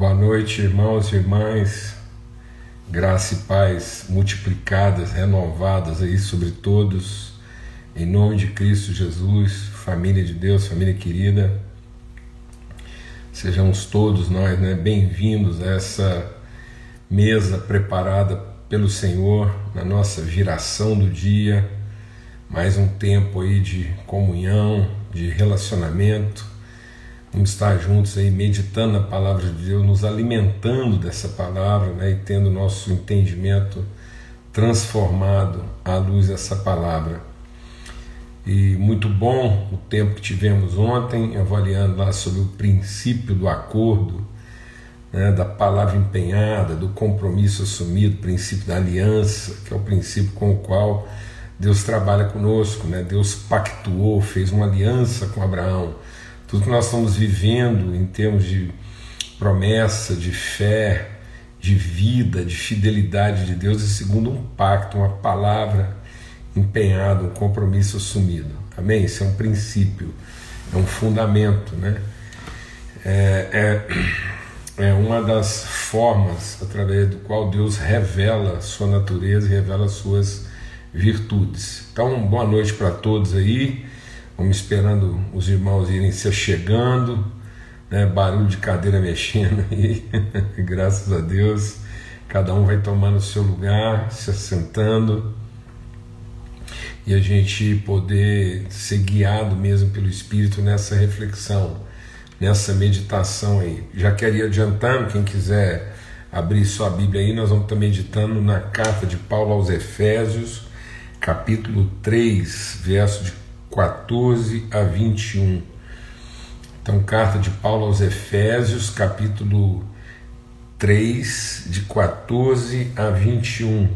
Boa noite, irmãos e irmãs. Graça e paz multiplicadas, renovadas aí sobre todos. Em nome de Cristo Jesus, família de Deus, família querida. Sejamos todos nós, né, bem-vindos a essa mesa preparada pelo Senhor na nossa viração do dia. Mais um tempo aí de comunhão, de relacionamento Vamos estar juntos aí meditando na palavra de Deus, nos alimentando dessa palavra né, e tendo nosso entendimento transformado à luz dessa palavra. E muito bom o tempo que tivemos ontem, avaliando lá sobre o princípio do acordo, né, da palavra empenhada, do compromisso assumido, princípio da aliança, que é o princípio com o qual Deus trabalha conosco. Né? Deus pactuou, fez uma aliança com Abraão tudo que nós estamos vivendo em termos de promessa, de fé, de vida, de fidelidade de Deus, é segundo um pacto, uma palavra empenhada, um compromisso assumido. Amém? Isso é um princípio, é um fundamento, né? É, é, é uma das formas através do qual Deus revela sua natureza e revela as suas virtudes. Então, boa noite para todos aí. Vamos esperando os irmãos irem se chegando, né? barulho de cadeira mexendo aí, graças a Deus. Cada um vai tomando o seu lugar, se assentando e a gente poder ser guiado mesmo pelo Espírito nessa reflexão, nessa meditação aí. Já queria adiantando, quem quiser abrir sua Bíblia aí, nós vamos estar meditando na carta de Paulo aos Efésios, capítulo 3, verso de 14 a 21. Então, carta de Paulo aos Efésios, capítulo 3, de 14 a 21.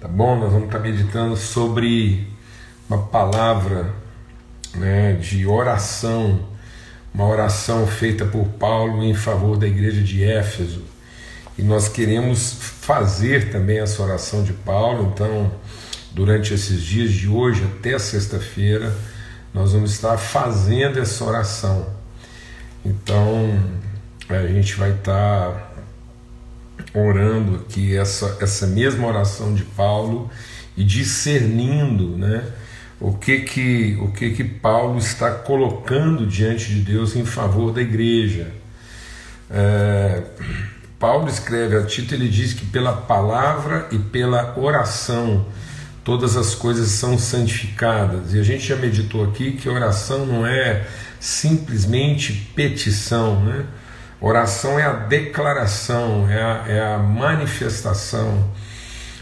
Tá bom? Nós vamos estar meditando sobre uma palavra né, de oração, uma oração feita por Paulo em favor da igreja de Éfeso. E nós queremos fazer também essa oração de Paulo, então durante esses dias de hoje até sexta-feira, nós vamos estar fazendo essa oração. Então, a gente vai estar orando aqui essa, essa mesma oração de Paulo e discernindo, né? O que que o que que Paulo está colocando diante de Deus em favor da igreja? É, Paulo escreve a Tito, ele diz que pela palavra e pela oração todas as coisas são santificadas. E a gente já meditou aqui que oração não é simplesmente petição, né? Oração é a declaração, é a, é a manifestação,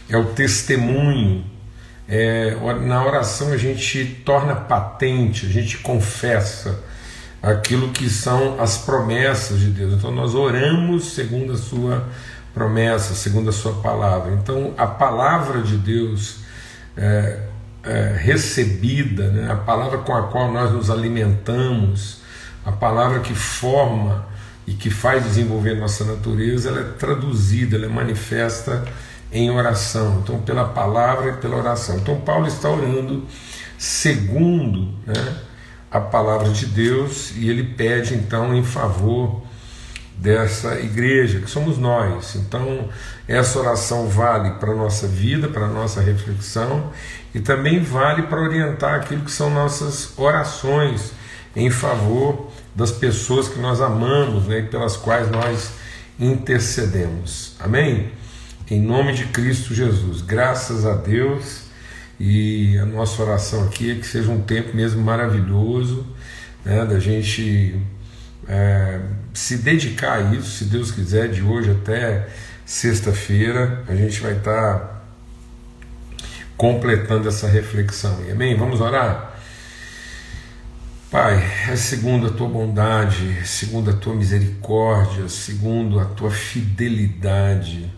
é o testemunho. É, na oração a gente torna patente, a gente confessa aquilo que são as promessas de Deus. Então nós oramos segundo a sua promessa, segundo a sua palavra. Então a palavra de Deus é, é, recebida, né? a palavra com a qual nós nos alimentamos, a palavra que forma e que faz desenvolver nossa natureza, ela é traduzida, ela é manifesta em oração. Então, pela palavra e pela oração. Então, Paulo está orando segundo né, a palavra de Deus e ele pede então em favor dessa igreja, que somos nós. Então, essa oração vale para a nossa vida, para a nossa reflexão e também vale para orientar aquilo que são nossas orações em favor das pessoas que nós amamos né, e pelas quais nós intercedemos. Amém? Em nome de Cristo Jesus, graças a Deus. E a nossa oração aqui é que seja um tempo mesmo maravilhoso, né, da gente é, se dedicar a isso, se Deus quiser, de hoje até sexta-feira, a gente vai estar completando essa reflexão. Amém? Vamos orar? Pai, é segundo a tua bondade, segundo a tua misericórdia, segundo a tua fidelidade,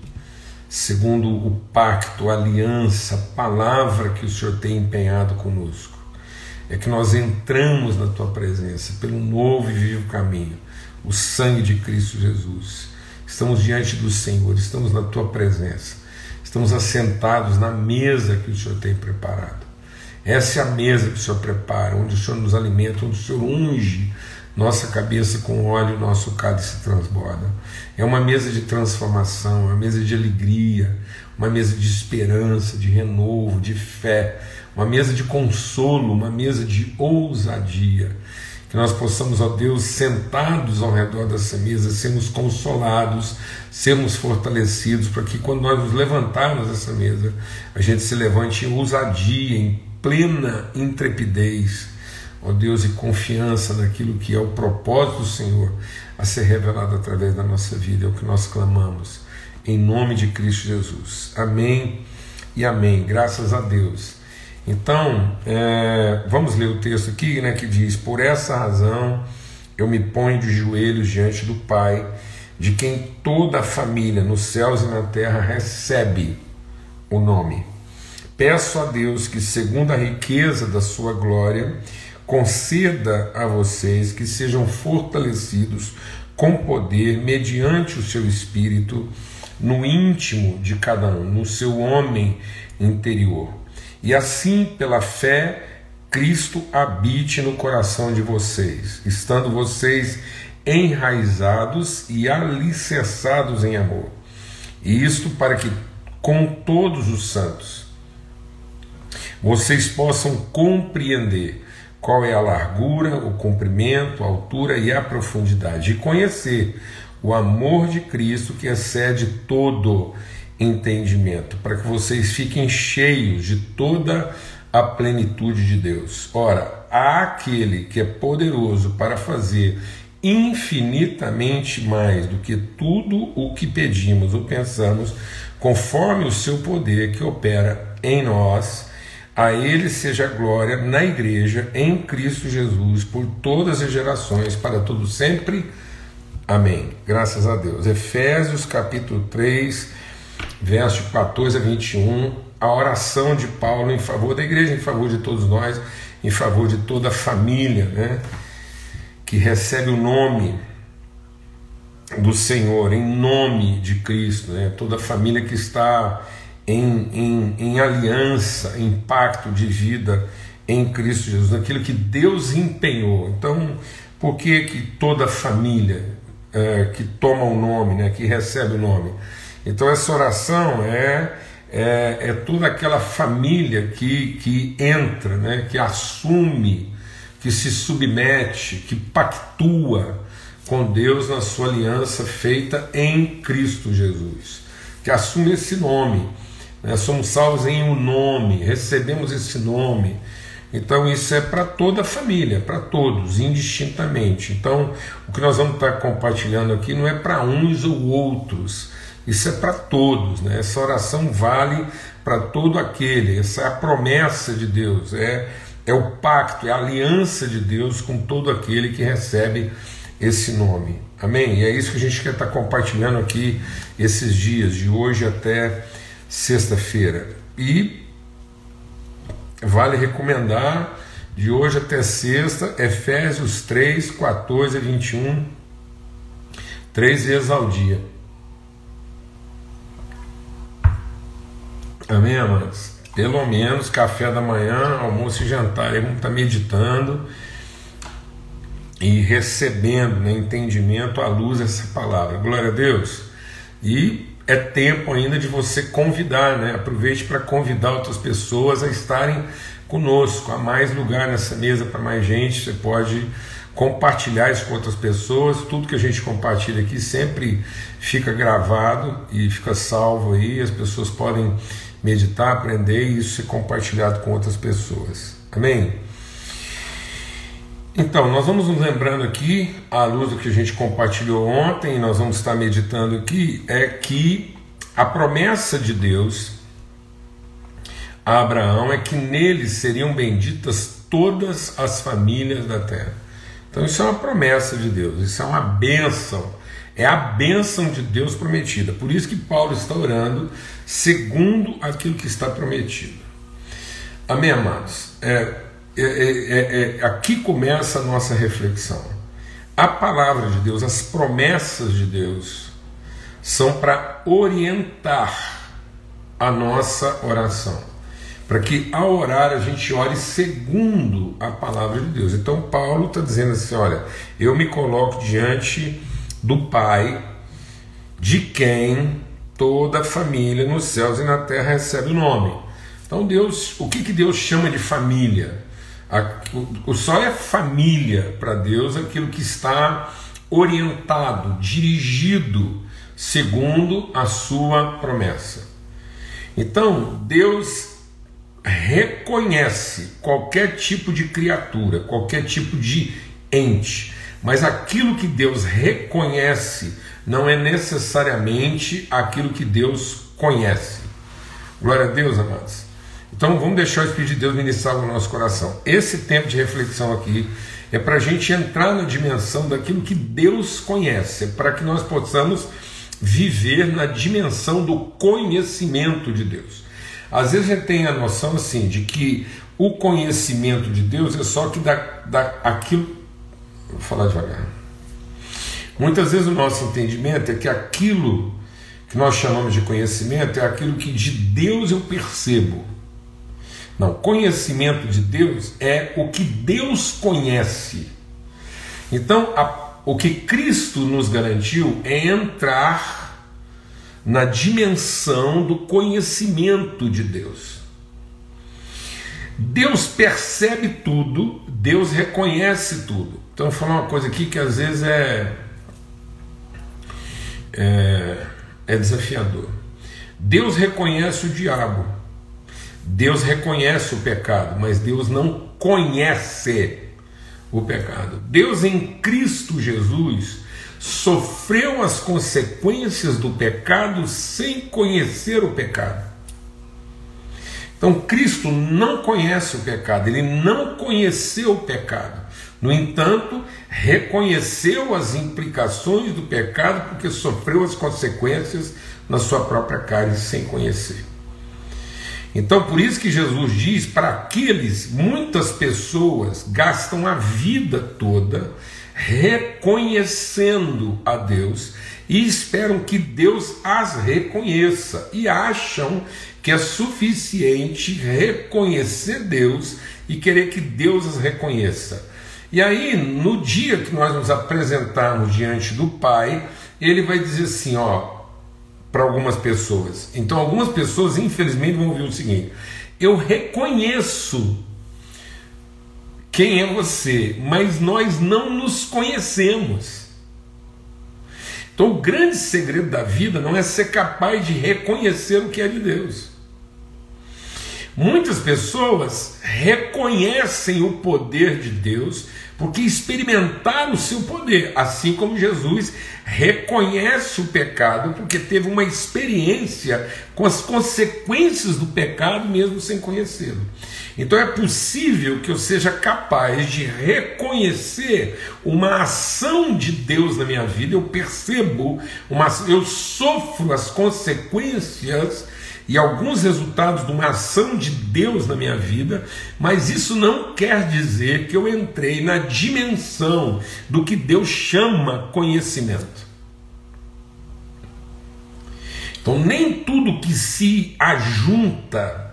segundo o pacto, a aliança, a palavra que o Senhor tem empenhado conosco é que nós entramos na tua presença pelo novo e vivo caminho, o sangue de Cristo Jesus. Estamos diante do Senhor, estamos na tua presença, estamos assentados na mesa que o Senhor tem preparado. Essa é a mesa que o Senhor prepara, onde o Senhor nos alimenta, onde o Senhor unge nossa cabeça com óleo, nosso cálice transborda. É uma mesa de transformação, uma mesa de alegria, uma mesa de esperança, de renovo, de fé, uma mesa de consolo, uma mesa de ousadia. Que nós possamos, ó Deus, sentados ao redor dessa mesa, sermos consolados, sermos fortalecidos, para que quando nós nos levantarmos dessa mesa, a gente se levante em ousadia, em plena intrepidez, ó Deus, e confiança naquilo que é o propósito do Senhor a ser revelado através da nossa vida, é o que nós clamamos, em nome de Cristo Jesus. Amém e amém. Graças a Deus. Então, é, vamos ler o texto aqui, né, que diz: Por essa razão eu me ponho de joelhos diante do Pai, de quem toda a família nos céus e na terra recebe o nome. Peço a Deus que, segundo a riqueza da sua glória, conceda a vocês que sejam fortalecidos com poder mediante o seu espírito no íntimo de cada um, no seu homem interior e assim, pela fé, Cristo habite no coração de vocês, estando vocês enraizados e alicerçados em amor. E isto para que, com todos os santos, vocês possam compreender qual é a largura, o comprimento, a altura e a profundidade, e conhecer o amor de Cristo que excede todo entendimento, para que vocês fiquem cheios de toda a plenitude de Deus. Ora, há aquele que é poderoso para fazer infinitamente mais do que tudo o que pedimos ou pensamos, conforme o seu poder que opera em nós. A Ele seja glória na Igreja, em Cristo Jesus, por todas as gerações, para todo sempre. Amém. Graças a Deus. Efésios capítulo 3 verso 14 a 21, a oração de Paulo em favor da igreja, em favor de todos nós, em favor de toda a família, né, que recebe o nome do Senhor, em nome de Cristo, né, toda a família que está em, em, em aliança, em pacto de vida em Cristo Jesus, naquilo que Deus empenhou. Então, por que, que toda família é, que toma o nome, né, que recebe o nome? Então essa oração é, é, é toda aquela família que, que entra, né, que assume, que se submete, que pactua com Deus na sua aliança feita em Cristo Jesus, que assume esse nome. Né, somos salvos em um nome, recebemos esse nome. Então isso é para toda a família, para todos, indistintamente. Então o que nós vamos estar compartilhando aqui não é para uns ou outros, isso é para todos, né? essa oração vale para todo aquele, essa é a promessa de Deus, é, é o pacto, é a aliança de Deus com todo aquele que recebe esse nome. Amém? E é isso que a gente quer estar compartilhando aqui esses dias, de hoje até sexta-feira. E vale recomendar de hoje até sexta, Efésios 3, 14 a 21, três vezes ao dia. Amém, amados? Pelo menos café da manhã, almoço e jantar. Vamos estar meditando e recebendo né, entendimento à luz dessa palavra. Glória a Deus. E é tempo ainda de você convidar, né? Aproveite para convidar outras pessoas a estarem conosco. Há mais lugar nessa mesa para mais gente. Você pode compartilhar isso com outras pessoas. Tudo que a gente compartilha aqui sempre fica gravado e fica salvo aí. As pessoas podem meditar, aprender e isso ser compartilhado com outras pessoas. Amém? Então, nós vamos nos lembrando aqui, à luz do que a gente compartilhou ontem, nós vamos estar meditando aqui, é que a promessa de Deus a Abraão é que nele seriam benditas todas as famílias da terra. Então, isso é uma promessa de Deus, isso é uma bênção, é a bênção de Deus prometida. Por isso que Paulo está orando segundo aquilo que está prometido. Amém, amados? É, é, é, é, aqui começa a nossa reflexão. A palavra de Deus, as promessas de Deus, são para orientar a nossa oração. para que ao orar a gente ore segundo a palavra de Deus. Então Paulo está dizendo assim: olha, eu me coloco diante do Pai, de quem toda a família nos céus e na terra recebe o nome. Então Deus, o que, que Deus chama de família? o, só é família para Deus aquilo que está orientado, dirigido segundo a sua promessa. Então, Deus reconhece qualquer tipo de criatura, qualquer tipo de ente, mas aquilo que Deus reconhece não é necessariamente aquilo que Deus conhece. Glória a Deus, amados. Então vamos deixar o Espírito de Deus ministrar no nosso coração. Esse tempo de reflexão aqui é para a gente entrar na dimensão daquilo que Deus conhece, é para que nós possamos viver na dimensão do conhecimento de Deus. Às vezes a gente tem a noção assim de que o conhecimento de Deus é só que dá, dá aquilo. Vou falar devagar. Muitas vezes o nosso entendimento é que aquilo que nós chamamos de conhecimento é aquilo que de Deus eu percebo. Não, conhecimento de Deus é o que Deus conhece. Então, a, o que Cristo nos garantiu é entrar na dimensão do conhecimento de Deus. Deus percebe tudo, Deus reconhece tudo. Então, vou falar uma coisa aqui que às vezes é é, é desafiador. Deus reconhece o diabo, Deus reconhece o pecado, mas Deus não conhece o pecado. Deus em Cristo Jesus sofreu as consequências do pecado sem conhecer o pecado. Então Cristo não conhece o pecado, ele não conheceu o pecado. No entanto, reconheceu as implicações do pecado porque sofreu as consequências na sua própria carne sem conhecer. Então, por isso que Jesus diz para aqueles, muitas pessoas gastam a vida toda reconhecendo a Deus e esperam que Deus as reconheça e acham que é suficiente reconhecer Deus e querer que Deus as reconheça. E aí, no dia que nós nos apresentarmos diante do Pai, ele vai dizer assim, ó, para algumas pessoas. Então, algumas pessoas, infelizmente, vão ouvir o seguinte: eu reconheço quem é você, mas nós não nos conhecemos. Então, o grande segredo da vida não é ser capaz de reconhecer o que é de Deus. Muitas pessoas reconhecem o poder de Deus porque experimentaram o seu poder, assim como Jesus reconhece o pecado, porque teve uma experiência com as consequências do pecado, mesmo sem conhecê-lo. Então é possível que eu seja capaz de reconhecer uma ação de Deus na minha vida, eu percebo, uma, eu sofro as consequências e alguns resultados de uma ação de Deus na minha vida, mas isso não quer dizer que eu entrei na dimensão do que Deus chama conhecimento. Então, nem tudo que se ajunta,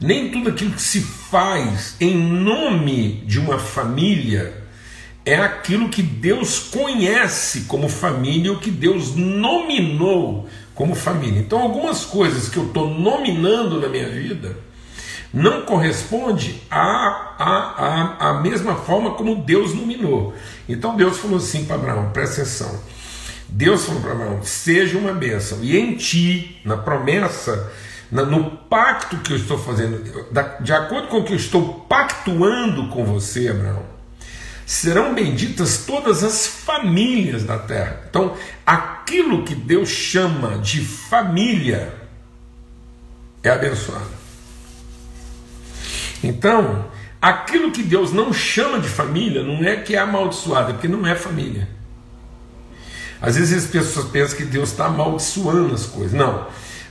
nem tudo aquilo que se faz em nome de uma família, é aquilo que Deus conhece como família, o que Deus nominou como família. Então, algumas coisas que eu estou nominando na minha vida não corresponde à, à, à, à mesma forma como Deus nominou. Então, Deus falou assim para Abraão: presta atenção. Deus falou para Abraão: seja uma bênção, e em ti, na promessa, no pacto que eu estou fazendo, de acordo com o que eu estou pactuando com você, Abraão serão benditas todas as famílias da terra. Então, aquilo que Deus chama de família é abençoado. Então, aquilo que Deus não chama de família não é que é amaldiçoado, é porque não é família. Às vezes as pessoas pensam que Deus está amaldiçoando as coisas. Não.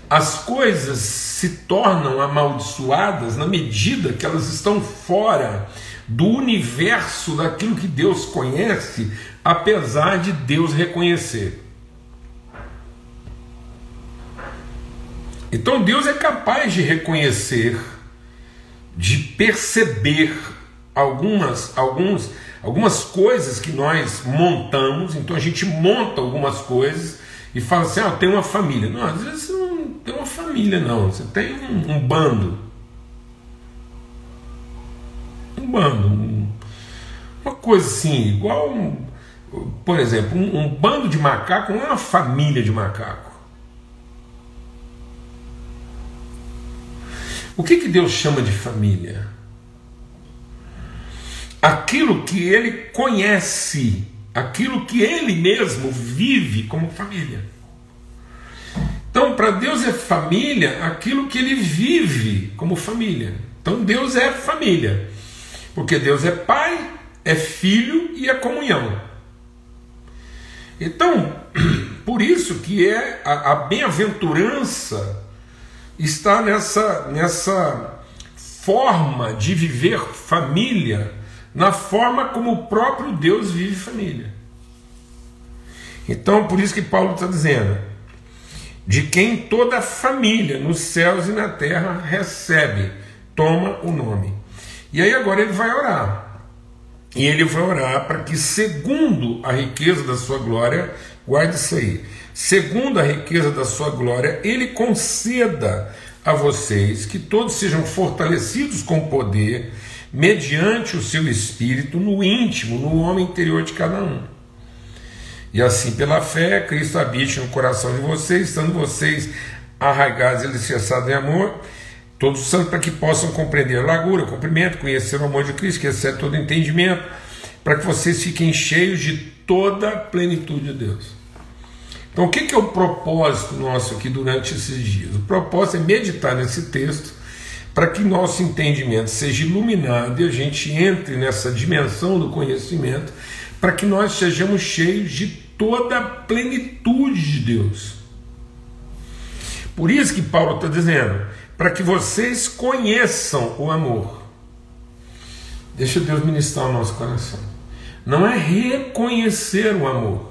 As coisas se tornam amaldiçoadas na medida que elas estão fora do universo daquilo que Deus conhece, apesar de Deus reconhecer. Então Deus é capaz de reconhecer de perceber algumas, alguns, algumas coisas que nós montamos, então a gente monta algumas coisas e fala assim: ah, tem uma família. Não, às vezes tem uma família, não, você tem um, um bando. Um bando. Um, uma coisa assim, igual, um, por exemplo, um, bando de macaco não é uma família de macaco. O que, que Deus chama de família? Aquilo que ele conhece, aquilo que ele mesmo vive como família. Então, para Deus é família aquilo que ele vive como família. Então, Deus é família, porque Deus é pai, é filho e é comunhão. Então, por isso que é a, a bem-aventurança está nessa, nessa forma de viver família, na forma como o próprio Deus vive família. Então, por isso que Paulo está dizendo: de quem toda a família nos céus e na terra recebe, toma o nome. E aí agora ele vai orar. E ele vai orar para que, segundo a riqueza da sua glória, guarde isso aí segundo a riqueza da sua glória, ele conceda a vocês que todos sejam fortalecidos com poder, mediante o seu espírito, no íntimo, no homem interior de cada um. E assim, pela fé, Cristo habite no coração de vocês, estando vocês arraigados e alicerçados em amor, todos santos, para que possam compreender largura, comprimento, conhecer o amor de Cristo, que excede todo entendimento, para que vocês fiquem cheios de toda a plenitude de Deus. Então, o que é o propósito nosso aqui durante esses dias? O propósito é meditar nesse texto para que nosso entendimento seja iluminado e a gente entre nessa dimensão do conhecimento, para que nós sejamos cheios de toda a plenitude de Deus. Por isso que Paulo está dizendo, para que vocês conheçam o amor. Deixa Deus ministrar o nosso coração. Não é reconhecer o amor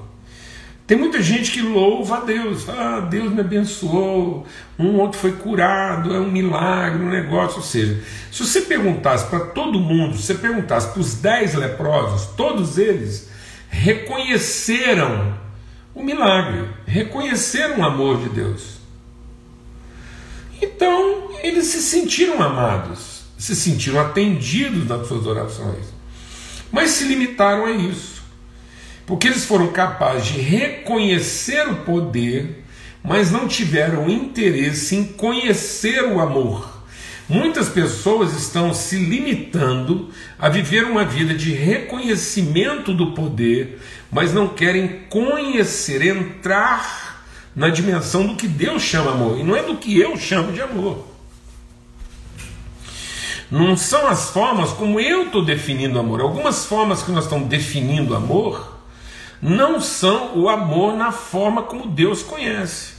tem muita gente que louva a Deus, ah, Deus me abençoou, um outro foi curado, é um milagre, um negócio. Ou seja, se você perguntasse para todo mundo, se você perguntasse para os dez leprosos, todos eles reconheceram o milagre, reconheceram o amor de Deus. Então, eles se sentiram amados, se sentiram atendidos nas suas orações, mas se limitaram a isso. Porque eles foram capazes de reconhecer o poder, mas não tiveram interesse em conhecer o amor. Muitas pessoas estão se limitando a viver uma vida de reconhecimento do poder, mas não querem conhecer, entrar na dimensão do que Deus chama amor, e não é do que eu chamo de amor. Não são as formas como eu estou definindo amor. Algumas formas que nós estamos definindo amor não são o amor na forma como Deus conhece.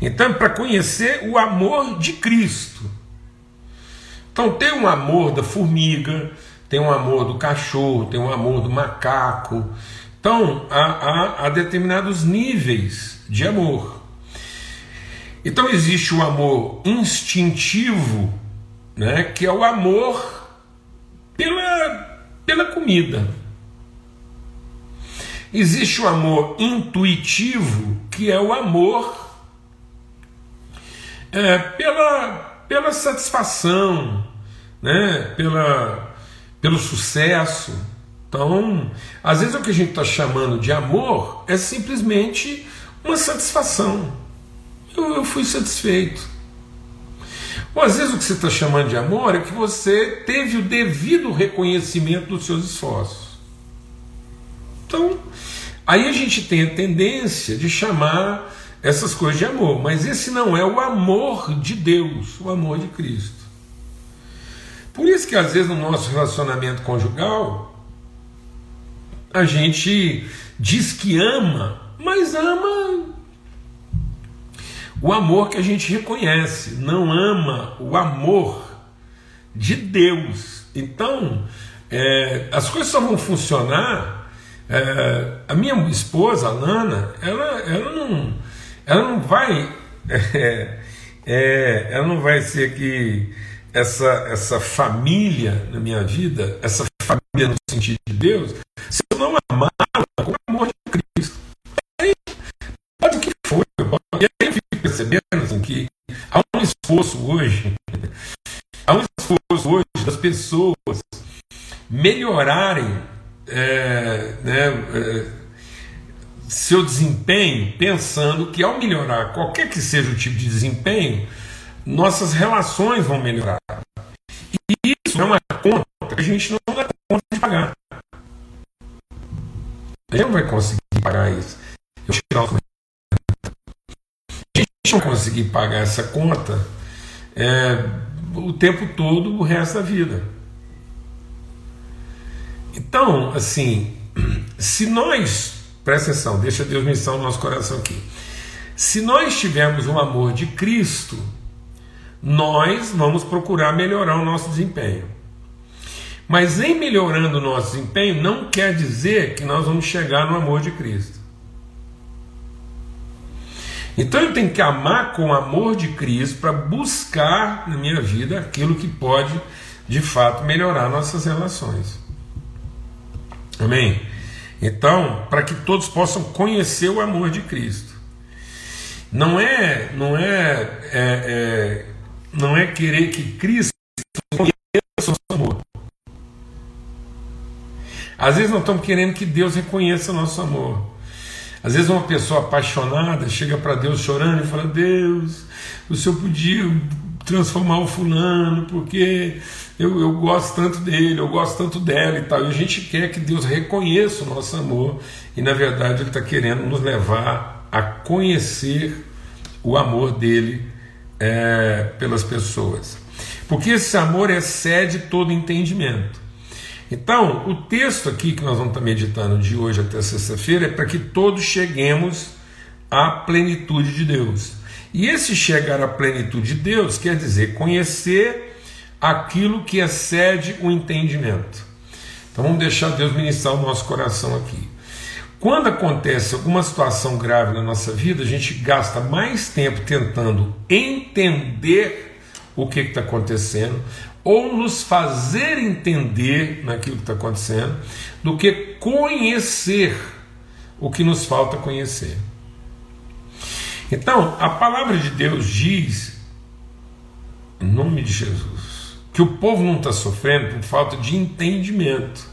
Então, para conhecer o amor de Cristo. Então, tem um amor da formiga, tem um amor do cachorro, tem um amor do macaco. Então, há, há, há determinados níveis de amor. Então, existe o amor instintivo, né, que é o amor pela, pela comida. Existe o amor intuitivo, que é o amor é, pela, pela satisfação, né? pela, pelo sucesso. Então, às vezes o que a gente está chamando de amor é simplesmente uma satisfação. Eu, eu fui satisfeito. Ou às vezes o que você está chamando de amor é que você teve o devido reconhecimento dos seus esforços. Então, aí a gente tem a tendência de chamar essas coisas de amor, mas esse não é o amor de Deus, o amor de Cristo. Por isso que às vezes no nosso relacionamento conjugal a gente diz que ama, mas ama o amor que a gente reconhece, não ama o amor de Deus. Então, é, as coisas só vão funcionar é, a minha esposa, a Lana, ela, ela, não, ela não vai. É, é, ela não vai ser aqui essa, essa família na minha vida, essa família no sentido de Deus, se eu não amá-la com o amor de Cristo? Aí, pode que for. E aí eu fico percebendo assim, que há um esforço hoje, há um esforço hoje das pessoas melhorarem é, né, é, seu desempenho, pensando que ao melhorar qualquer que seja o tipo de desempenho, nossas relações vão melhorar. E isso é uma conta que a gente não dá conta de pagar. A gente não vai conseguir pagar isso. Eu tirar a gente não conseguir pagar essa conta é, o tempo todo, o resto da vida. Então, assim, se nós Presta atenção, deixa Deus menção no nosso coração aqui. Se nós tivermos o amor de Cristo, nós vamos procurar melhorar o nosso desempenho. Mas em melhorando o nosso desempenho, não quer dizer que nós vamos chegar no amor de Cristo. Então eu tenho que amar com o amor de Cristo para buscar na minha vida aquilo que pode de fato melhorar nossas relações. Amém? Então, para que todos possam conhecer o amor de Cristo. Não é, não é, é, é não é querer que Cristo conheça o nosso amor. Às vezes nós estamos querendo que Deus reconheça o nosso amor. Às vezes uma pessoa apaixonada chega para Deus chorando e fala: Deus, o Senhor podia transformar o fulano, porque eu, eu gosto tanto dele, eu gosto tanto dela e tal. E a gente quer que Deus reconheça o nosso amor, e na verdade Ele está querendo nos levar a conhecer o amor dele é, pelas pessoas. Porque esse amor excede todo entendimento. Então, o texto aqui que nós vamos estar meditando de hoje até sexta-feira é para que todos cheguemos à plenitude de Deus. E esse chegar à plenitude de Deus quer dizer conhecer aquilo que excede o entendimento. Então vamos deixar Deus ministrar o nosso coração aqui. Quando acontece alguma situação grave na nossa vida, a gente gasta mais tempo tentando entender o que está acontecendo ou nos fazer entender naquilo que está acontecendo do que conhecer o que nos falta conhecer. Então, a palavra de Deus diz, em nome de Jesus, que o povo não está sofrendo por falta de entendimento.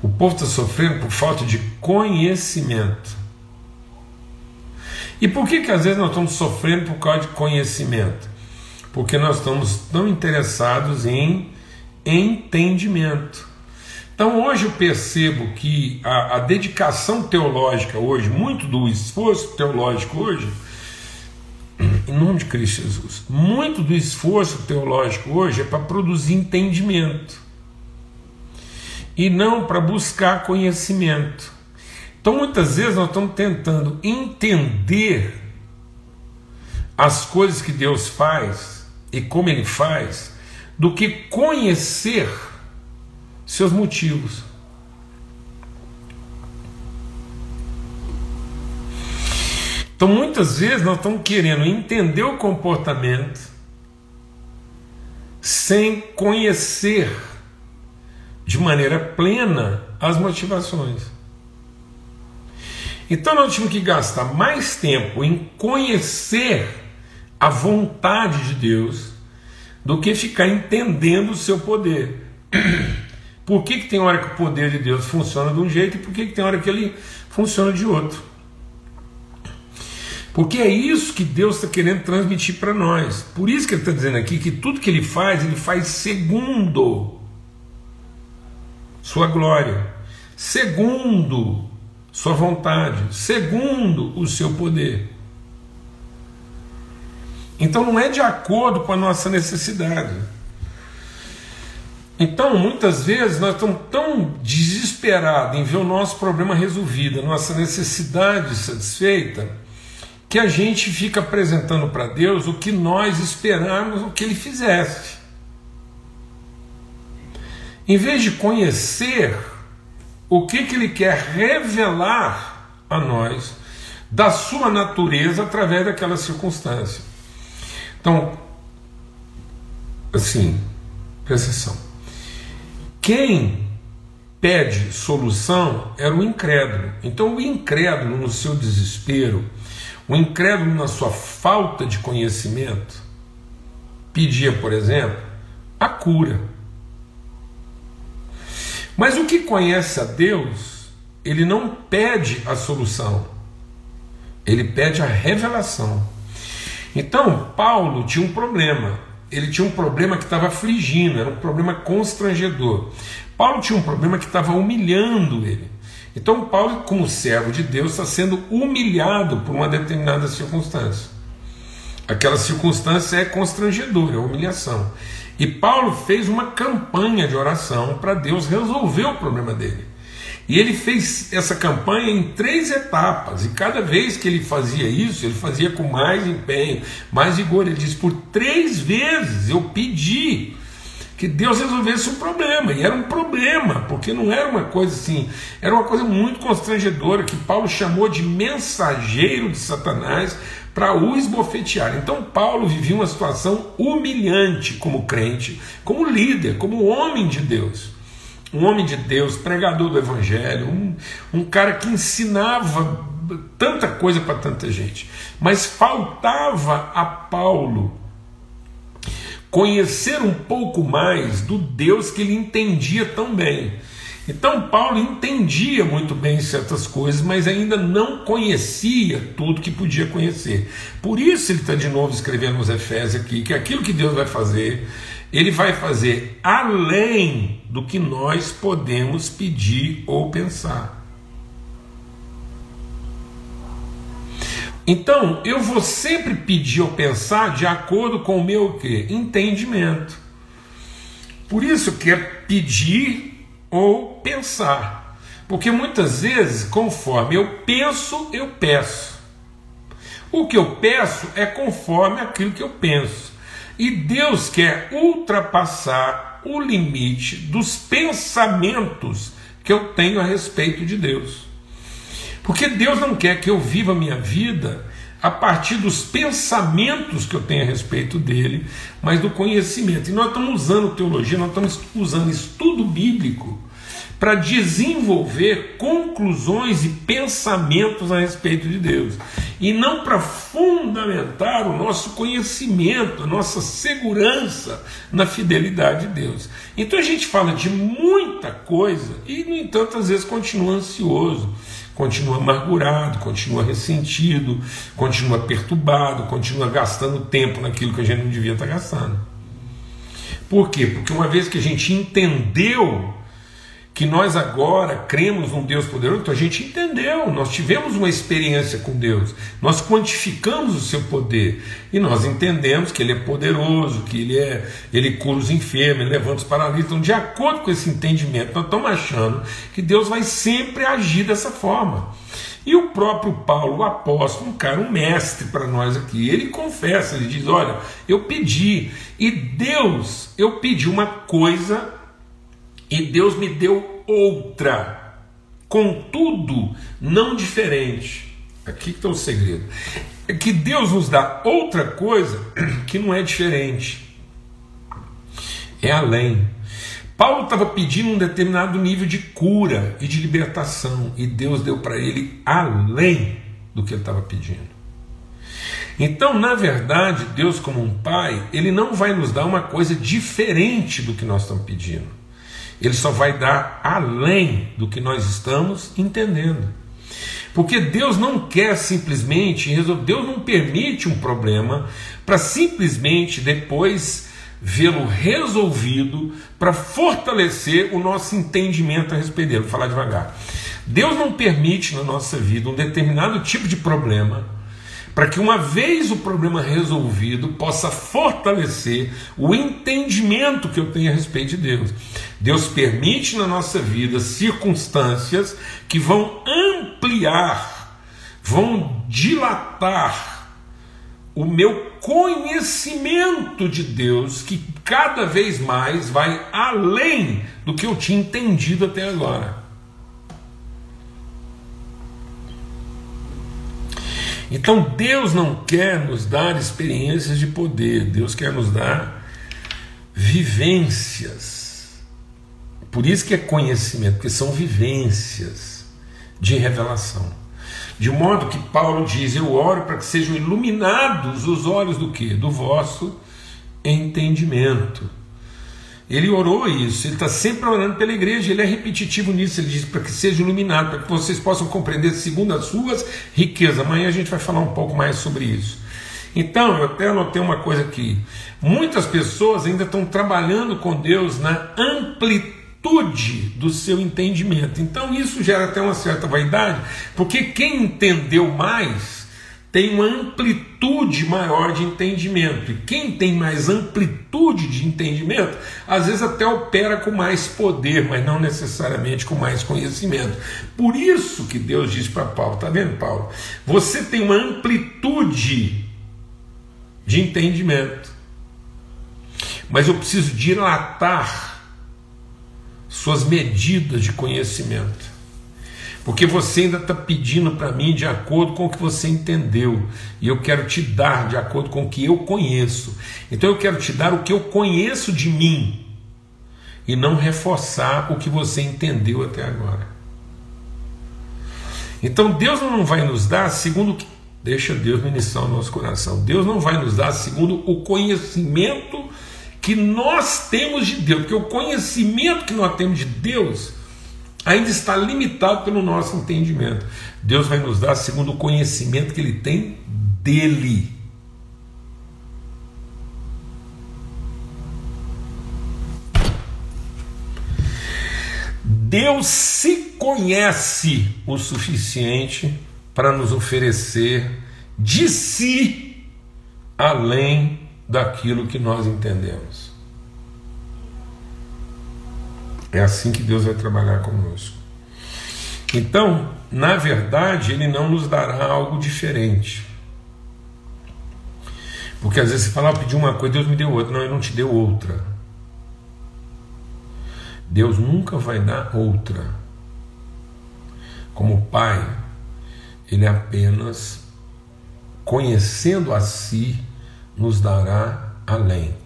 O povo está sofrendo por falta de conhecimento. E por que, que às vezes nós estamos sofrendo por causa de conhecimento? Porque nós estamos tão interessados em entendimento. Então hoje eu percebo que a, a, dedicação teológica hoje, muito do esforço teológico hoje, em nome de Cristo Jesus, muito do esforço teológico hoje é para produzir entendimento e não para buscar conhecimento. Então muitas vezes nós estamos tentando entender as coisas que Deus faz e como Ele faz, do que conhecer seus motivos. Então muitas vezes nós estamos querendo entender o comportamento sem conhecer de maneira plena as motivações. Então nós temos que gastar mais tempo em conhecer a vontade de Deus do que ficar entendendo o seu poder. Por que, que tem hora que o poder de Deus funciona de um jeito e por que, que tem hora que ele funciona de outro? Porque é isso que Deus está querendo transmitir para nós. Por isso que ele está dizendo aqui que tudo que ele faz, ele faz segundo sua glória, segundo sua vontade, segundo o seu poder. Então não é de acordo com a nossa necessidade. Então, muitas vezes, nós estamos tão desesperados em ver o nosso problema resolvido, a nossa necessidade satisfeita, que a gente fica apresentando para Deus o que nós esperamos o que Ele fizesse. Em vez de conhecer o que, que Ele quer revelar a nós da sua natureza através daquela circunstância. Então, assim, presta atenção. Quem pede solução era o incrédulo. Então, o incrédulo, no seu desespero, o incrédulo, na sua falta de conhecimento, pedia, por exemplo, a cura. Mas o que conhece a Deus, ele não pede a solução, ele pede a revelação. Então, Paulo tinha um problema. Ele tinha um problema que estava afligindo, era um problema constrangedor. Paulo tinha um problema que estava humilhando ele. Então, Paulo, como servo de Deus, está sendo humilhado por uma determinada circunstância. Aquela circunstância é constrangedora, é humilhação. E Paulo fez uma campanha de oração para Deus resolver o problema dele. E ele fez essa campanha em três etapas, e cada vez que ele fazia isso, ele fazia com mais empenho, mais vigor. Ele diz: por três vezes eu pedi que Deus resolvesse o problema, e era um problema, porque não era uma coisa assim, era uma coisa muito constrangedora que Paulo chamou de mensageiro de Satanás para o esbofetear. Então, Paulo vivia uma situação humilhante como crente, como líder, como homem de Deus um homem de Deus, pregador do Evangelho, um, um cara que ensinava tanta coisa para tanta gente. Mas faltava a Paulo conhecer um pouco mais do Deus que ele entendia tão bem. Então, Paulo entendia muito bem certas coisas, mas ainda não conhecia tudo que podia conhecer. Por isso, ele está de novo escrevendo nos Efésios aqui que aquilo que Deus vai fazer ele vai fazer além do que nós podemos pedir ou pensar. Então, eu vou sempre pedir ou pensar de acordo com o meu quê? entendimento. Por isso que é pedir ou pensar. Porque muitas vezes, conforme eu penso, eu peço. O que eu peço é conforme aquilo que eu penso. E Deus quer ultrapassar o limite dos pensamentos que eu tenho a respeito de Deus. Porque Deus não quer que eu viva a minha vida a partir dos pensamentos que eu tenho a respeito dele, mas do conhecimento. E nós estamos usando teologia, nós estamos usando estudo bíblico para desenvolver conclusões e pensamentos a respeito de Deus, e não para fundamentar o nosso conhecimento, a nossa segurança na fidelidade de Deus. Então a gente fala de muita coisa e, no entanto, às vezes continua ansioso, continua amargurado, continua ressentido, continua perturbado, continua gastando tempo naquilo que a gente não devia estar gastando. Por quê? Porque uma vez que a gente entendeu que nós agora cremos num Deus poderoso, então a gente entendeu, nós tivemos uma experiência com Deus, nós quantificamos o seu poder e nós entendemos que Ele é poderoso, que Ele é, Ele cura os enfermos, Ele levanta os paralíticos. Então, de acordo com esse entendimento, nós estamos achando que Deus vai sempre agir dessa forma. E o próprio Paulo, o apóstolo, um cara, um mestre para nós aqui, ele confessa, ele diz: Olha, eu pedi, e Deus, eu pedi uma coisa e Deus me deu outra, contudo, não diferente. Aqui está o segredo. É que Deus nos dá outra coisa que não é diferente. É além. Paulo estava pedindo um determinado nível de cura e de libertação, e Deus deu para ele além do que ele estava pedindo. Então, na verdade, Deus, como um pai, ele não vai nos dar uma coisa diferente do que nós estamos pedindo ele só vai dar além do que nós estamos entendendo. Porque Deus não quer simplesmente resolver, Deus não permite um problema para simplesmente depois vê-lo resolvido para fortalecer o nosso entendimento a respeito dele. Vou falar devagar. Deus não permite na nossa vida um determinado tipo de problema para que uma vez o problema resolvido possa fortalecer o entendimento que eu tenho a respeito de Deus. Deus permite na nossa vida circunstâncias que vão ampliar, vão dilatar o meu conhecimento de Deus, que cada vez mais vai além do que eu tinha entendido até agora. Então Deus não quer nos dar experiências de poder, Deus quer nos dar vivências. Por isso que é conhecimento, porque são vivências de revelação. De modo que Paulo diz: Eu oro para que sejam iluminados os olhos do que? Do vosso entendimento. Ele orou isso, ele está sempre orando pela igreja, ele é repetitivo nisso, ele diz para que seja iluminado, para que vocês possam compreender segundo as suas riquezas. Amanhã a gente vai falar um pouco mais sobre isso. Então, eu até anotei uma coisa aqui. Muitas pessoas ainda estão trabalhando com Deus na amplitude do seu entendimento. Então, isso gera até uma certa vaidade, porque quem entendeu mais tem uma amplitude maior de entendimento. E quem tem mais amplitude de entendimento, às vezes até opera com mais poder, mas não necessariamente com mais conhecimento. Por isso que Deus diz para Paulo: tá vendo, Paulo? Você tem uma amplitude de entendimento, mas eu preciso dilatar suas medidas de conhecimento. Porque você ainda está pedindo para mim de acordo com o que você entendeu. E eu quero te dar de acordo com o que eu conheço. Então eu quero te dar o que eu conheço de mim. E não reforçar o que você entendeu até agora. Então Deus não vai nos dar segundo o que. Deixa Deus ministrar o nosso coração. Deus não vai nos dar segundo o conhecimento que nós temos de Deus. Porque o conhecimento que nós temos de Deus ainda está limitado pelo nosso entendimento. Deus vai nos dar segundo o conhecimento que Ele tem dele. Deus se conhece o suficiente para nos oferecer de si além daquilo que nós entendemos. É assim que Deus vai trabalhar conosco. Então, na verdade, Ele não nos dará algo diferente. Porque às vezes você fala, ah, pedi uma coisa, Deus me deu outra. Não, Ele não te deu outra. Deus nunca vai dar outra. Como Pai, Ele apenas, conhecendo a si, nos dará além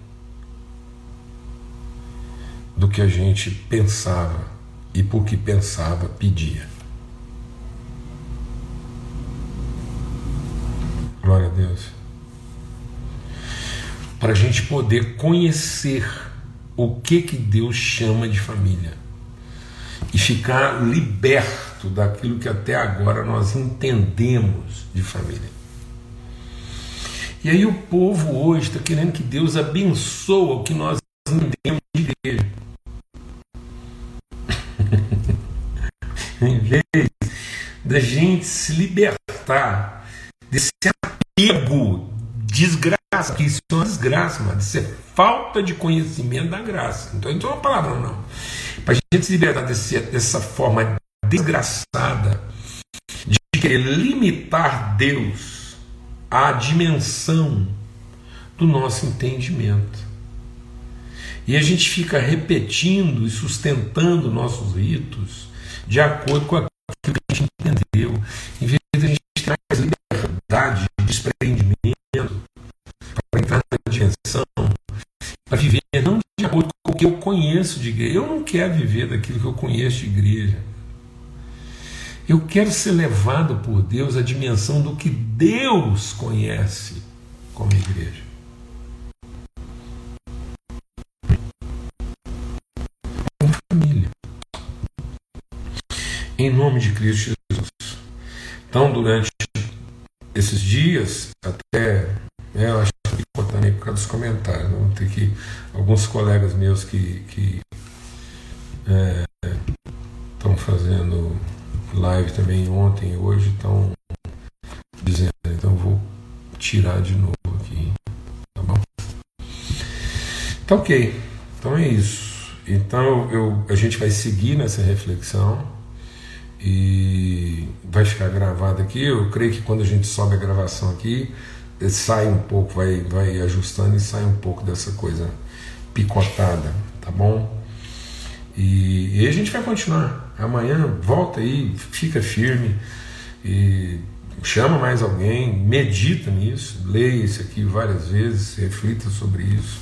do que a gente pensava e por que pensava pedia. Glória a Deus. Para a gente poder conhecer o que que Deus chama de família e ficar liberto daquilo que até agora nós entendemos de família. E aí o povo hoje está querendo que Deus abençoe o que nós entendemos em vez da gente se libertar desse apego desgraça, que isso é uma desgraça, mano, isso é falta de conhecimento da graça. Então, então é uma palavra não. Para a gente se libertar desse, dessa forma desgraçada de querer limitar Deus à dimensão do nosso entendimento. E a gente fica repetindo e sustentando nossos ritos de acordo com aquilo que a gente entendeu. Em vez de a gente ter mais liberdade, desprendimento, para entrar na dimensão, para viver não de acordo com o que eu conheço de igreja. Eu não quero viver daquilo que eu conheço de igreja. Eu quero ser levado por Deus à dimensão do que Deus conhece como igreja. Em nome de Cristo Jesus. Então, durante esses dias, até né, eu acho que importante por causa dos comentários, vamos ter que alguns colegas meus que, que estão é, fazendo live também ontem e hoje estão dizendo, então vou tirar de novo aqui, tá bom? Tá ok, então é isso. Então eu, a gente vai seguir nessa reflexão e vai ficar gravado aqui. Eu creio que quando a gente sobe a gravação aqui, sai um pouco, vai, vai ajustando e sai um pouco dessa coisa picotada, tá bom? E, e a gente vai continuar. Amanhã volta aí, fica firme e chama mais alguém, medita nisso, leia isso aqui várias vezes, reflita sobre isso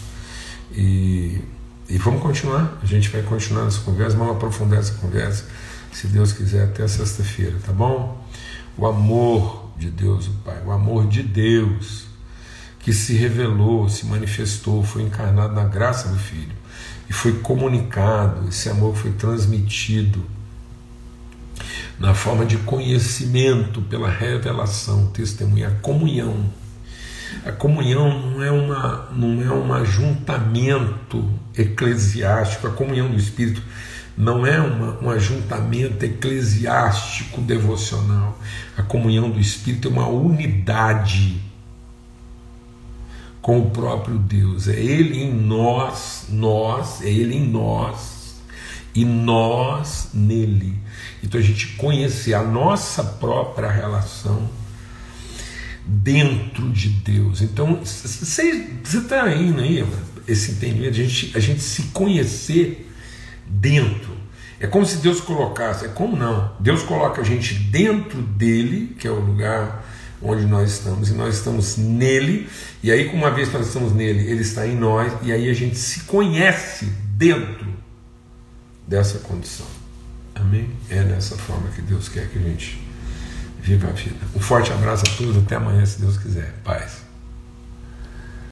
E, e vamos continuar. A gente vai continuar essa conversa, vamos aprofundar essa conversa, se Deus quiser, até sexta-feira, tá bom? O amor de Deus, o Pai, o amor de Deus que se revelou, se manifestou, foi encarnado na graça do Filho e foi comunicado, esse amor foi transmitido na forma de conhecimento pela revelação, testemunha, comunhão. A comunhão não é, uma, não é um ajuntamento eclesiástico, a comunhão do Espírito não é uma, um ajuntamento eclesiástico devocional. A comunhão do Espírito é uma unidade com o próprio Deus. É Ele em nós, nós, é Ele em nós e nós nele. Então a gente conhecer a nossa própria relação dentro de Deus. Então você está aí, né? Esse entendimento, a gente, a gente se conhecer dentro. É como se Deus colocasse, é como não? Deus coloca a gente dentro dele, que é o lugar onde nós estamos, e nós estamos nele, e aí, uma vez que nós estamos nele, ele está em nós, e aí a gente se conhece dentro dessa condição. Amém? É dessa forma que Deus quer que a gente viva a vida. Um forte abraço a todos, até amanhã, se Deus quiser. Paz.